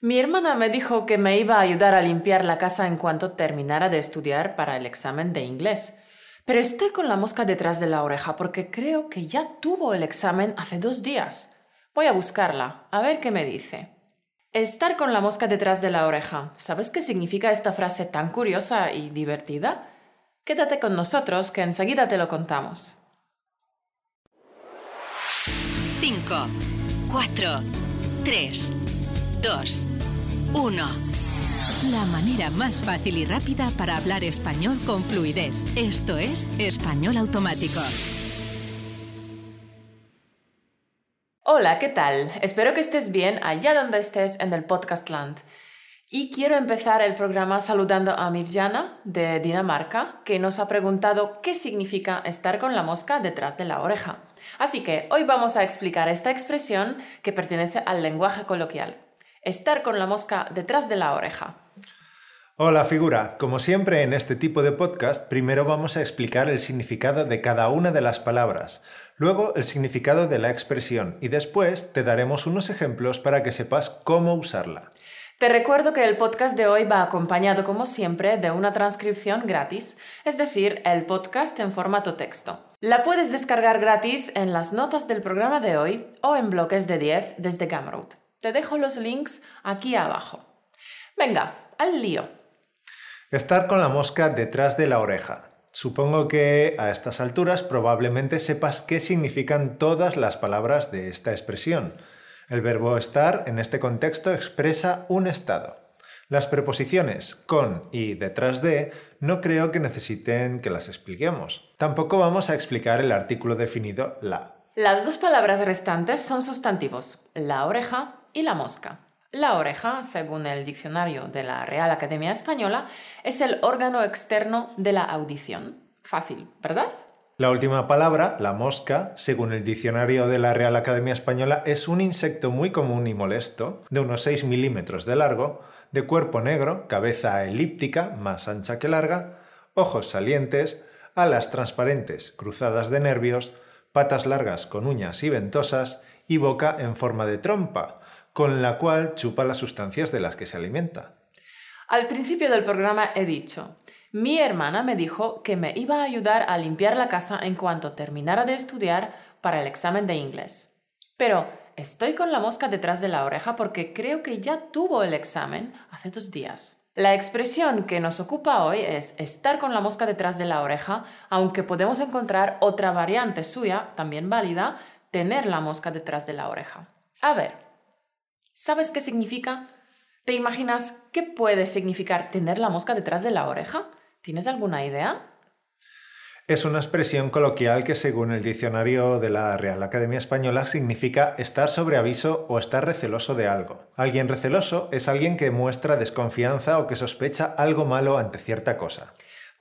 Mi hermana me dijo que me iba a ayudar a limpiar la casa en cuanto terminara de estudiar para el examen de inglés. Pero estoy con la mosca detrás de la oreja porque creo que ya tuvo el examen hace dos días. Voy a buscarla, a ver qué me dice. Estar con la mosca detrás de la oreja. ¿Sabes qué significa esta frase tan curiosa y divertida? Quédate con nosotros que enseguida te lo contamos. 5, 4, 3, 2, 1. La manera más fácil y rápida para hablar español con fluidez. Esto es Español Automático. Hola, ¿qué tal? Espero que estés bien allá donde estés en el podcast land. Y quiero empezar el programa saludando a Mirjana de Dinamarca, que nos ha preguntado qué significa estar con la mosca detrás de la oreja. Así que hoy vamos a explicar esta expresión que pertenece al lenguaje coloquial. Estar con la mosca detrás de la oreja. Hola figura, como siempre en este tipo de podcast, primero vamos a explicar el significado de cada una de las palabras, luego el significado de la expresión y después te daremos unos ejemplos para que sepas cómo usarla. Te recuerdo que el podcast de hoy va acompañado, como siempre, de una transcripción gratis, es decir, el podcast en formato texto. La puedes descargar gratis en las notas del programa de hoy o en bloques de 10 desde Gumroad. Te dejo los links aquí abajo. Venga, al lío. Estar con la mosca detrás de la oreja. Supongo que a estas alturas probablemente sepas qué significan todas las palabras de esta expresión. El verbo estar en este contexto expresa un estado. Las preposiciones con y detrás de no creo que necesiten que las expliquemos. Tampoco vamos a explicar el artículo definido la. Las dos palabras restantes son sustantivos, la oreja y la mosca. La oreja, según el diccionario de la Real Academia Española, es el órgano externo de la audición. Fácil, ¿verdad? La última palabra, la mosca, según el diccionario de la Real Academia Española, es un insecto muy común y molesto, de unos 6 milímetros de largo, de cuerpo negro, cabeza elíptica, más ancha que larga, ojos salientes, alas transparentes cruzadas de nervios, patas largas con uñas y ventosas y boca en forma de trompa, con la cual chupa las sustancias de las que se alimenta. Al principio del programa he dicho, mi hermana me dijo que me iba a ayudar a limpiar la casa en cuanto terminara de estudiar para el examen de inglés. Pero estoy con la mosca detrás de la oreja porque creo que ya tuvo el examen hace dos días. La expresión que nos ocupa hoy es estar con la mosca detrás de la oreja, aunque podemos encontrar otra variante suya, también válida, tener la mosca detrás de la oreja. A ver, ¿Sabes qué significa? ¿Te imaginas qué puede significar tener la mosca detrás de la oreja? ¿Tienes alguna idea? Es una expresión coloquial que según el diccionario de la Real Academia Española significa estar sobre aviso o estar receloso de algo. Alguien receloso es alguien que muestra desconfianza o que sospecha algo malo ante cierta cosa.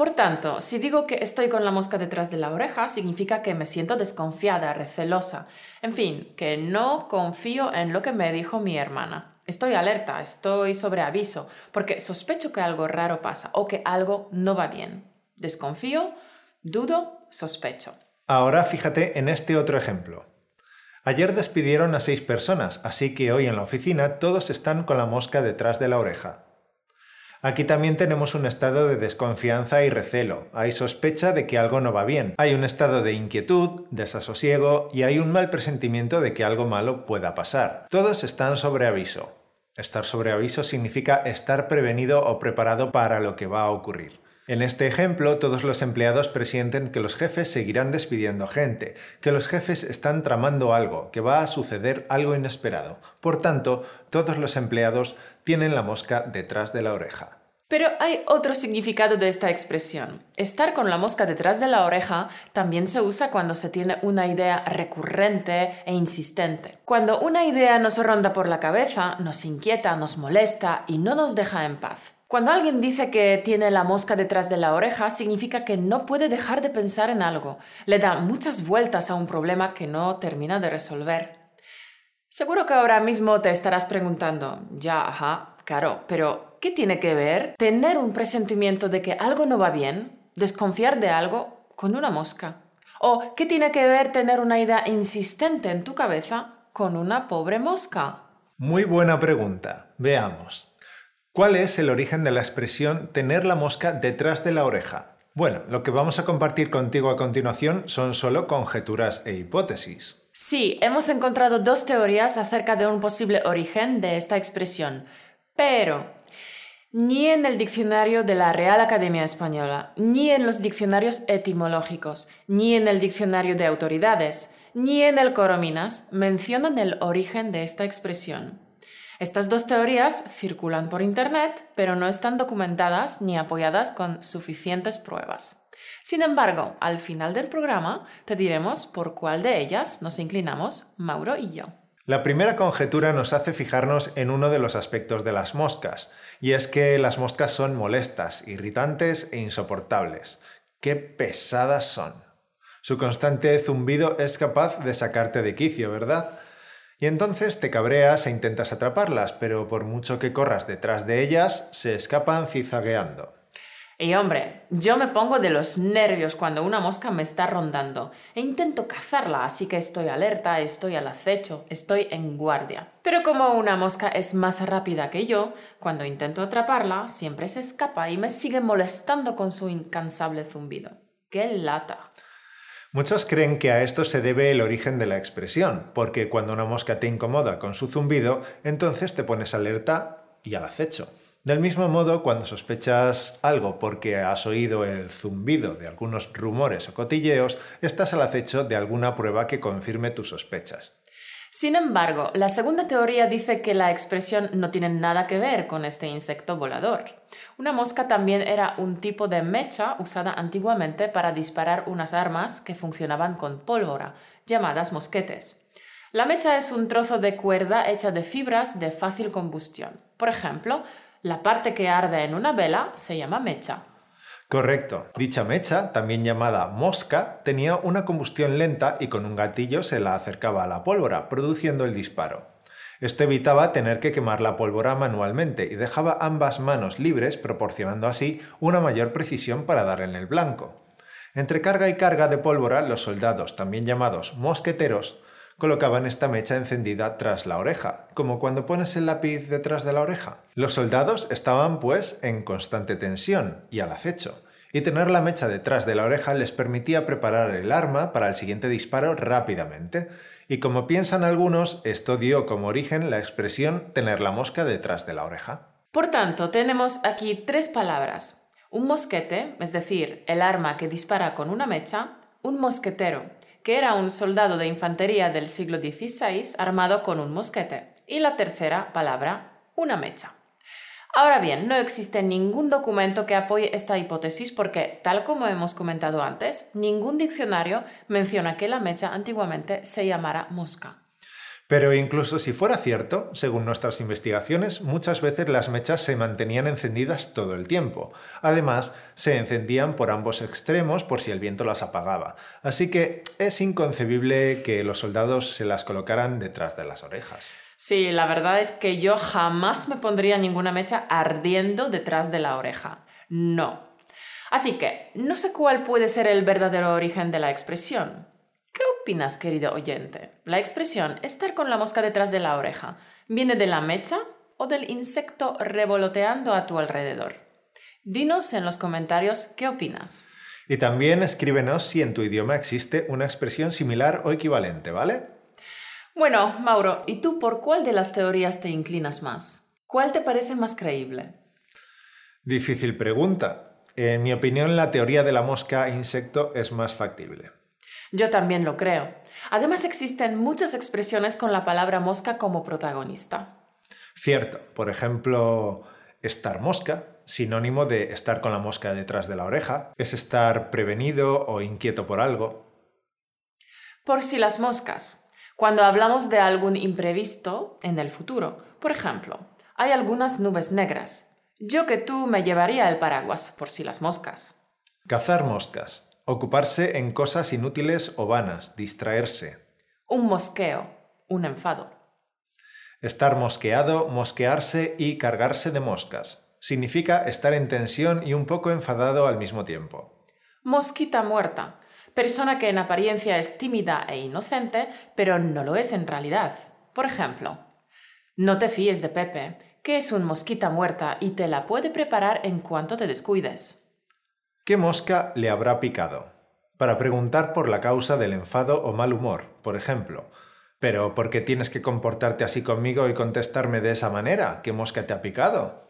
Por tanto, si digo que estoy con la mosca detrás de la oreja, significa que me siento desconfiada, recelosa, en fin, que no confío en lo que me dijo mi hermana. Estoy alerta, estoy sobre aviso, porque sospecho que algo raro pasa o que algo no va bien. Desconfío, dudo, sospecho. Ahora fíjate en este otro ejemplo. Ayer despidieron a seis personas, así que hoy en la oficina todos están con la mosca detrás de la oreja. Aquí también tenemos un estado de desconfianza y recelo. Hay sospecha de que algo no va bien. Hay un estado de inquietud, desasosiego y hay un mal presentimiento de que algo malo pueda pasar. Todos están sobre aviso. Estar sobre aviso significa estar prevenido o preparado para lo que va a ocurrir. En este ejemplo, todos los empleados presienten que los jefes seguirán despidiendo gente, que los jefes están tramando algo, que va a suceder algo inesperado. Por tanto, todos los empleados tienen la mosca detrás de la oreja. Pero hay otro significado de esta expresión. Estar con la mosca detrás de la oreja también se usa cuando se tiene una idea recurrente e insistente. Cuando una idea nos ronda por la cabeza, nos inquieta, nos molesta y no nos deja en paz. Cuando alguien dice que tiene la mosca detrás de la oreja, significa que no puede dejar de pensar en algo. Le da muchas vueltas a un problema que no termina de resolver. Seguro que ahora mismo te estarás preguntando, ya, ajá, claro, pero ¿qué tiene que ver tener un presentimiento de que algo no va bien, desconfiar de algo, con una mosca? ¿O qué tiene que ver tener una idea insistente en tu cabeza con una pobre mosca? Muy buena pregunta. Veamos. ¿Cuál es el origen de la expresión tener la mosca detrás de la oreja? Bueno, lo que vamos a compartir contigo a continuación son solo conjeturas e hipótesis. Sí, hemos encontrado dos teorías acerca de un posible origen de esta expresión, pero ni en el diccionario de la Real Academia Española, ni en los diccionarios etimológicos, ni en el diccionario de autoridades, ni en el Corominas mencionan el origen de esta expresión. Estas dos teorías circulan por Internet, pero no están documentadas ni apoyadas con suficientes pruebas. Sin embargo, al final del programa te diremos por cuál de ellas nos inclinamos Mauro y yo. La primera conjetura nos hace fijarnos en uno de los aspectos de las moscas, y es que las moscas son molestas, irritantes e insoportables. ¡Qué pesadas son! Su constante zumbido es capaz de sacarte de quicio, ¿verdad? Y entonces te cabreas e intentas atraparlas, pero por mucho que corras detrás de ellas, se escapan cizagueando. Y hombre, yo me pongo de los nervios cuando una mosca me está rondando e intento cazarla, así que estoy alerta, estoy al acecho, estoy en guardia. Pero como una mosca es más rápida que yo, cuando intento atraparla, siempre se escapa y me sigue molestando con su incansable zumbido. ¡Qué lata! Muchos creen que a esto se debe el origen de la expresión, porque cuando una mosca te incomoda con su zumbido, entonces te pones alerta y al acecho. Del mismo modo, cuando sospechas algo porque has oído el zumbido de algunos rumores o cotilleos, estás al acecho de alguna prueba que confirme tus sospechas. Sin embargo, la segunda teoría dice que la expresión no tiene nada que ver con este insecto volador. Una mosca también era un tipo de mecha usada antiguamente para disparar unas armas que funcionaban con pólvora, llamadas mosquetes. La mecha es un trozo de cuerda hecha de fibras de fácil combustión. Por ejemplo, la parte que arde en una vela se llama mecha. Correcto. Dicha mecha, también llamada mosca, tenía una combustión lenta y con un gatillo se la acercaba a la pólvora, produciendo el disparo. Esto evitaba tener que quemar la pólvora manualmente y dejaba ambas manos libres, proporcionando así una mayor precisión para dar en el blanco. Entre carga y carga de pólvora, los soldados, también llamados mosqueteros, colocaban esta mecha encendida tras la oreja, como cuando pones el lápiz detrás de la oreja. Los soldados estaban, pues, en constante tensión y al acecho, y tener la mecha detrás de la oreja les permitía preparar el arma para el siguiente disparo rápidamente, y como piensan algunos, esto dio como origen la expresión tener la mosca detrás de la oreja. Por tanto, tenemos aquí tres palabras. Un mosquete, es decir, el arma que dispara con una mecha, un mosquetero, que era un soldado de infantería del siglo XVI armado con un mosquete. Y la tercera palabra, una mecha. Ahora bien, no existe ningún documento que apoye esta hipótesis porque, tal como hemos comentado antes, ningún diccionario menciona que la mecha antiguamente se llamara mosca. Pero incluso si fuera cierto, según nuestras investigaciones, muchas veces las mechas se mantenían encendidas todo el tiempo. Además, se encendían por ambos extremos por si el viento las apagaba. Así que es inconcebible que los soldados se las colocaran detrás de las orejas. Sí, la verdad es que yo jamás me pondría ninguna mecha ardiendo detrás de la oreja. No. Así que, no sé cuál puede ser el verdadero origen de la expresión. ¿Qué opinas, querido oyente? La expresión estar con la mosca detrás de la oreja viene de la mecha o del insecto revoloteando a tu alrededor. Dinos en los comentarios qué opinas. Y también escríbenos si en tu idioma existe una expresión similar o equivalente, ¿vale? Bueno, Mauro, ¿y tú por cuál de las teorías te inclinas más? ¿Cuál te parece más creíble? Difícil pregunta. En mi opinión, la teoría de la mosca insecto es más factible. Yo también lo creo. Además existen muchas expresiones con la palabra mosca como protagonista. Cierto. Por ejemplo, estar mosca, sinónimo de estar con la mosca detrás de la oreja, es estar prevenido o inquieto por algo. Por si las moscas. Cuando hablamos de algún imprevisto en el futuro, por ejemplo, hay algunas nubes negras. Yo que tú me llevaría el paraguas por si las moscas. Cazar moscas. Ocuparse en cosas inútiles o vanas, distraerse. Un mosqueo, un enfado. Estar mosqueado, mosquearse y cargarse de moscas. Significa estar en tensión y un poco enfadado al mismo tiempo. Mosquita muerta. Persona que en apariencia es tímida e inocente, pero no lo es en realidad. Por ejemplo, No te fíes de Pepe, que es un mosquita muerta y te la puede preparar en cuanto te descuides. ¿Qué mosca le habrá picado? Para preguntar por la causa del enfado o mal humor, por ejemplo. Pero ¿por qué tienes que comportarte así conmigo y contestarme de esa manera? ¿Qué mosca te ha picado?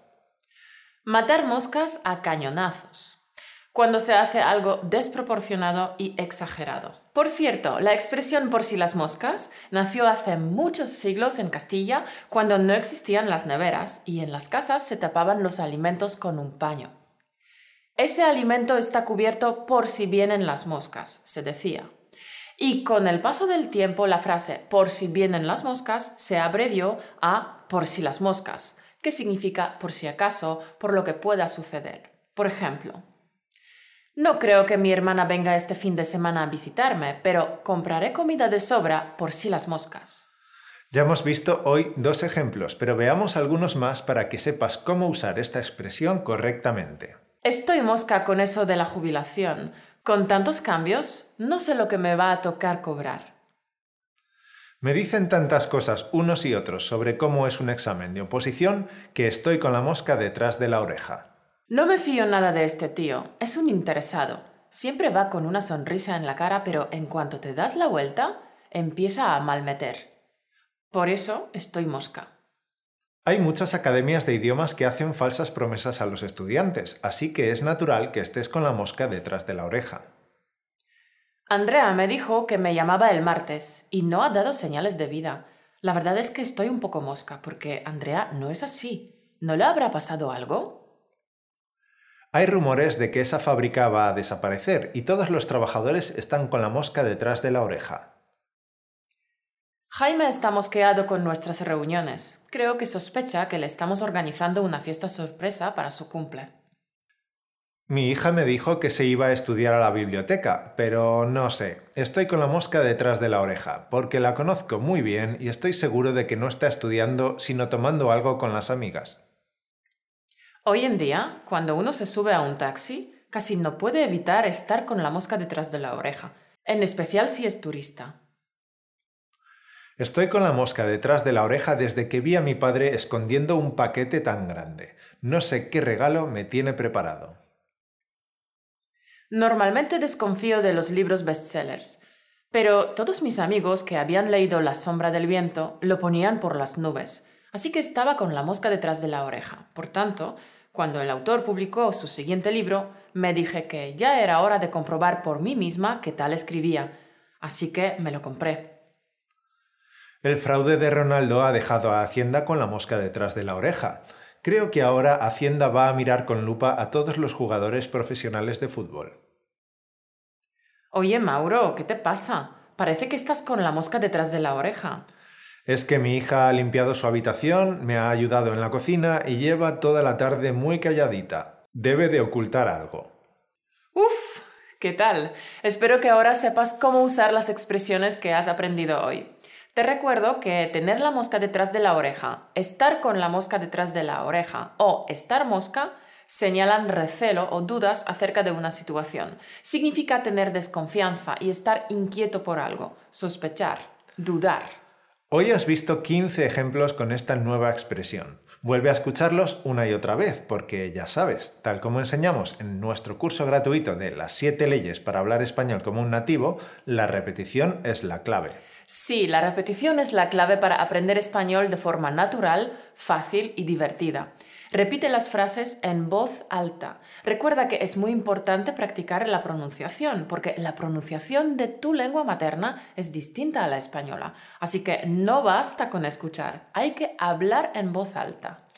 Matar moscas a cañonazos cuando se hace algo desproporcionado y exagerado. Por cierto, la expresión por si las moscas nació hace muchos siglos en Castilla cuando no existían las neveras y en las casas se tapaban los alimentos con un paño. Ese alimento está cubierto por si vienen las moscas, se decía. Y con el paso del tiempo la frase por si vienen las moscas se abrevió a por si las moscas, que significa por si acaso, por lo que pueda suceder. Por ejemplo, no creo que mi hermana venga este fin de semana a visitarme, pero compraré comida de sobra por si las moscas. Ya hemos visto hoy dos ejemplos, pero veamos algunos más para que sepas cómo usar esta expresión correctamente. Estoy mosca con eso de la jubilación. Con tantos cambios, no sé lo que me va a tocar cobrar. Me dicen tantas cosas unos y otros sobre cómo es un examen de oposición que estoy con la mosca detrás de la oreja. No me fío nada de este tío. Es un interesado. Siempre va con una sonrisa en la cara, pero en cuanto te das la vuelta, empieza a malmeter. Por eso estoy mosca. Hay muchas academias de idiomas que hacen falsas promesas a los estudiantes, así que es natural que estés con la mosca detrás de la oreja. Andrea me dijo que me llamaba el martes y no ha dado señales de vida. La verdad es que estoy un poco mosca porque Andrea no es así. ¿No le habrá pasado algo? Hay rumores de que esa fábrica va a desaparecer y todos los trabajadores están con la mosca detrás de la oreja. Jaime está mosqueado con nuestras reuniones. Creo que sospecha que le estamos organizando una fiesta sorpresa para su cumple. Mi hija me dijo que se iba a estudiar a la biblioteca, pero no sé, estoy con la mosca detrás de la oreja, porque la conozco muy bien y estoy seguro de que no está estudiando, sino tomando algo con las amigas. Hoy en día, cuando uno se sube a un taxi, casi no puede evitar estar con la mosca detrás de la oreja, en especial si es turista. Estoy con la mosca detrás de la oreja desde que vi a mi padre escondiendo un paquete tan grande. No sé qué regalo me tiene preparado. Normalmente desconfío de los libros bestsellers, pero todos mis amigos que habían leído La sombra del viento lo ponían por las nubes, así que estaba con la mosca detrás de la oreja. Por tanto, cuando el autor publicó su siguiente libro, me dije que ya era hora de comprobar por mí misma qué tal escribía, así que me lo compré. El fraude de Ronaldo ha dejado a Hacienda con la mosca detrás de la oreja. Creo que ahora Hacienda va a mirar con lupa a todos los jugadores profesionales de fútbol. Oye, Mauro, ¿qué te pasa? Parece que estás con la mosca detrás de la oreja. Es que mi hija ha limpiado su habitación, me ha ayudado en la cocina y lleva toda la tarde muy calladita. Debe de ocultar algo. Uf, ¿qué tal? Espero que ahora sepas cómo usar las expresiones que has aprendido hoy. Te recuerdo que tener la mosca detrás de la oreja, estar con la mosca detrás de la oreja o estar mosca señalan recelo o dudas acerca de una situación. Significa tener desconfianza y estar inquieto por algo, sospechar, dudar. Hoy has visto 15 ejemplos con esta nueva expresión. Vuelve a escucharlos una y otra vez, porque ya sabes, tal como enseñamos en nuestro curso gratuito de las 7 leyes para hablar español como un nativo, la repetición es la clave. Sí, la repetición es la clave para aprender español de forma natural, fácil y divertida. Repite las frases en voz alta. Recuerda que es muy importante practicar la pronunciación, porque la pronunciación de tu lengua materna es distinta a la española. Así que no basta con escuchar, hay que hablar en voz alta.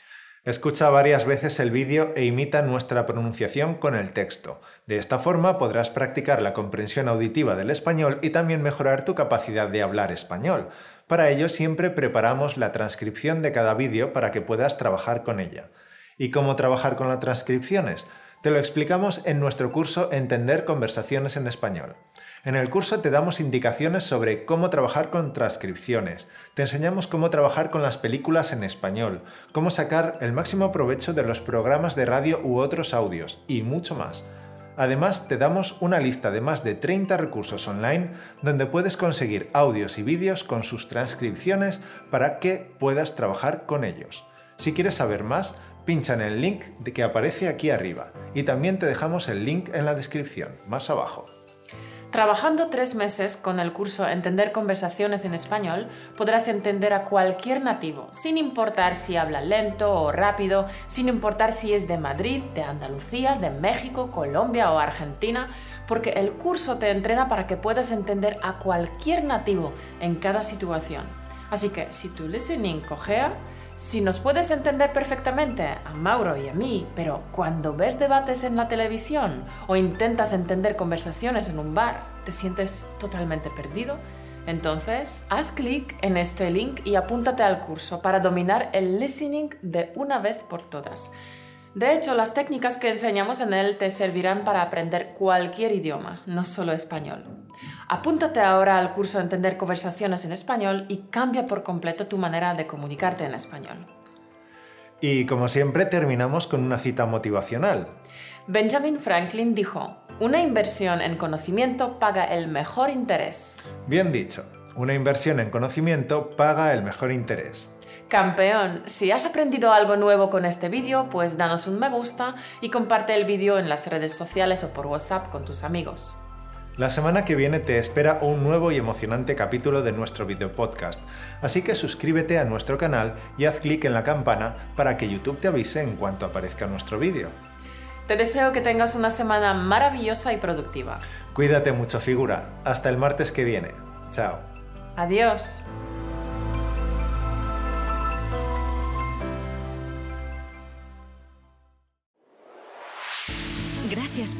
Escucha varias veces el vídeo e imita nuestra pronunciación con el texto. De esta forma podrás practicar la comprensión auditiva del español y también mejorar tu capacidad de hablar español. Para ello siempre preparamos la transcripción de cada vídeo para que puedas trabajar con ella. ¿Y cómo trabajar con las transcripciones? Te lo explicamos en nuestro curso Entender conversaciones en español. En el curso te damos indicaciones sobre cómo trabajar con transcripciones, te enseñamos cómo trabajar con las películas en español, cómo sacar el máximo provecho de los programas de radio u otros audios y mucho más. Además, te damos una lista de más de 30 recursos online donde puedes conseguir audios y vídeos con sus transcripciones para que puedas trabajar con ellos. Si quieres saber más, pincha en el link que aparece aquí arriba y también te dejamos el link en la descripción, más abajo. Trabajando tres meses con el curso Entender conversaciones en español, podrás entender a cualquier nativo, sin importar si habla lento o rápido, sin importar si es de Madrid, de Andalucía, de México, Colombia o Argentina, porque el curso te entrena para que puedas entender a cualquier nativo en cada situación. Así que si tu listening cojea, si nos puedes entender perfectamente a Mauro y a mí, pero cuando ves debates en la televisión o intentas entender conversaciones en un bar, te sientes totalmente perdido, entonces haz clic en este link y apúntate al curso para dominar el listening de una vez por todas. De hecho, las técnicas que enseñamos en él te servirán para aprender cualquier idioma, no solo español. Apúntate ahora al curso Entender conversaciones en español y cambia por completo tu manera de comunicarte en español. Y como siempre terminamos con una cita motivacional. Benjamin Franklin dijo, una inversión en conocimiento paga el mejor interés. Bien dicho, una inversión en conocimiento paga el mejor interés. Campeón, si has aprendido algo nuevo con este vídeo, pues danos un me gusta y comparte el vídeo en las redes sociales o por WhatsApp con tus amigos. La semana que viene te espera un nuevo y emocionante capítulo de nuestro video podcast, así que suscríbete a nuestro canal y haz clic en la campana para que YouTube te avise en cuanto aparezca nuestro vídeo. Te deseo que tengas una semana maravillosa y productiva. Cuídate mucho figura, hasta el martes que viene. Chao. Adiós.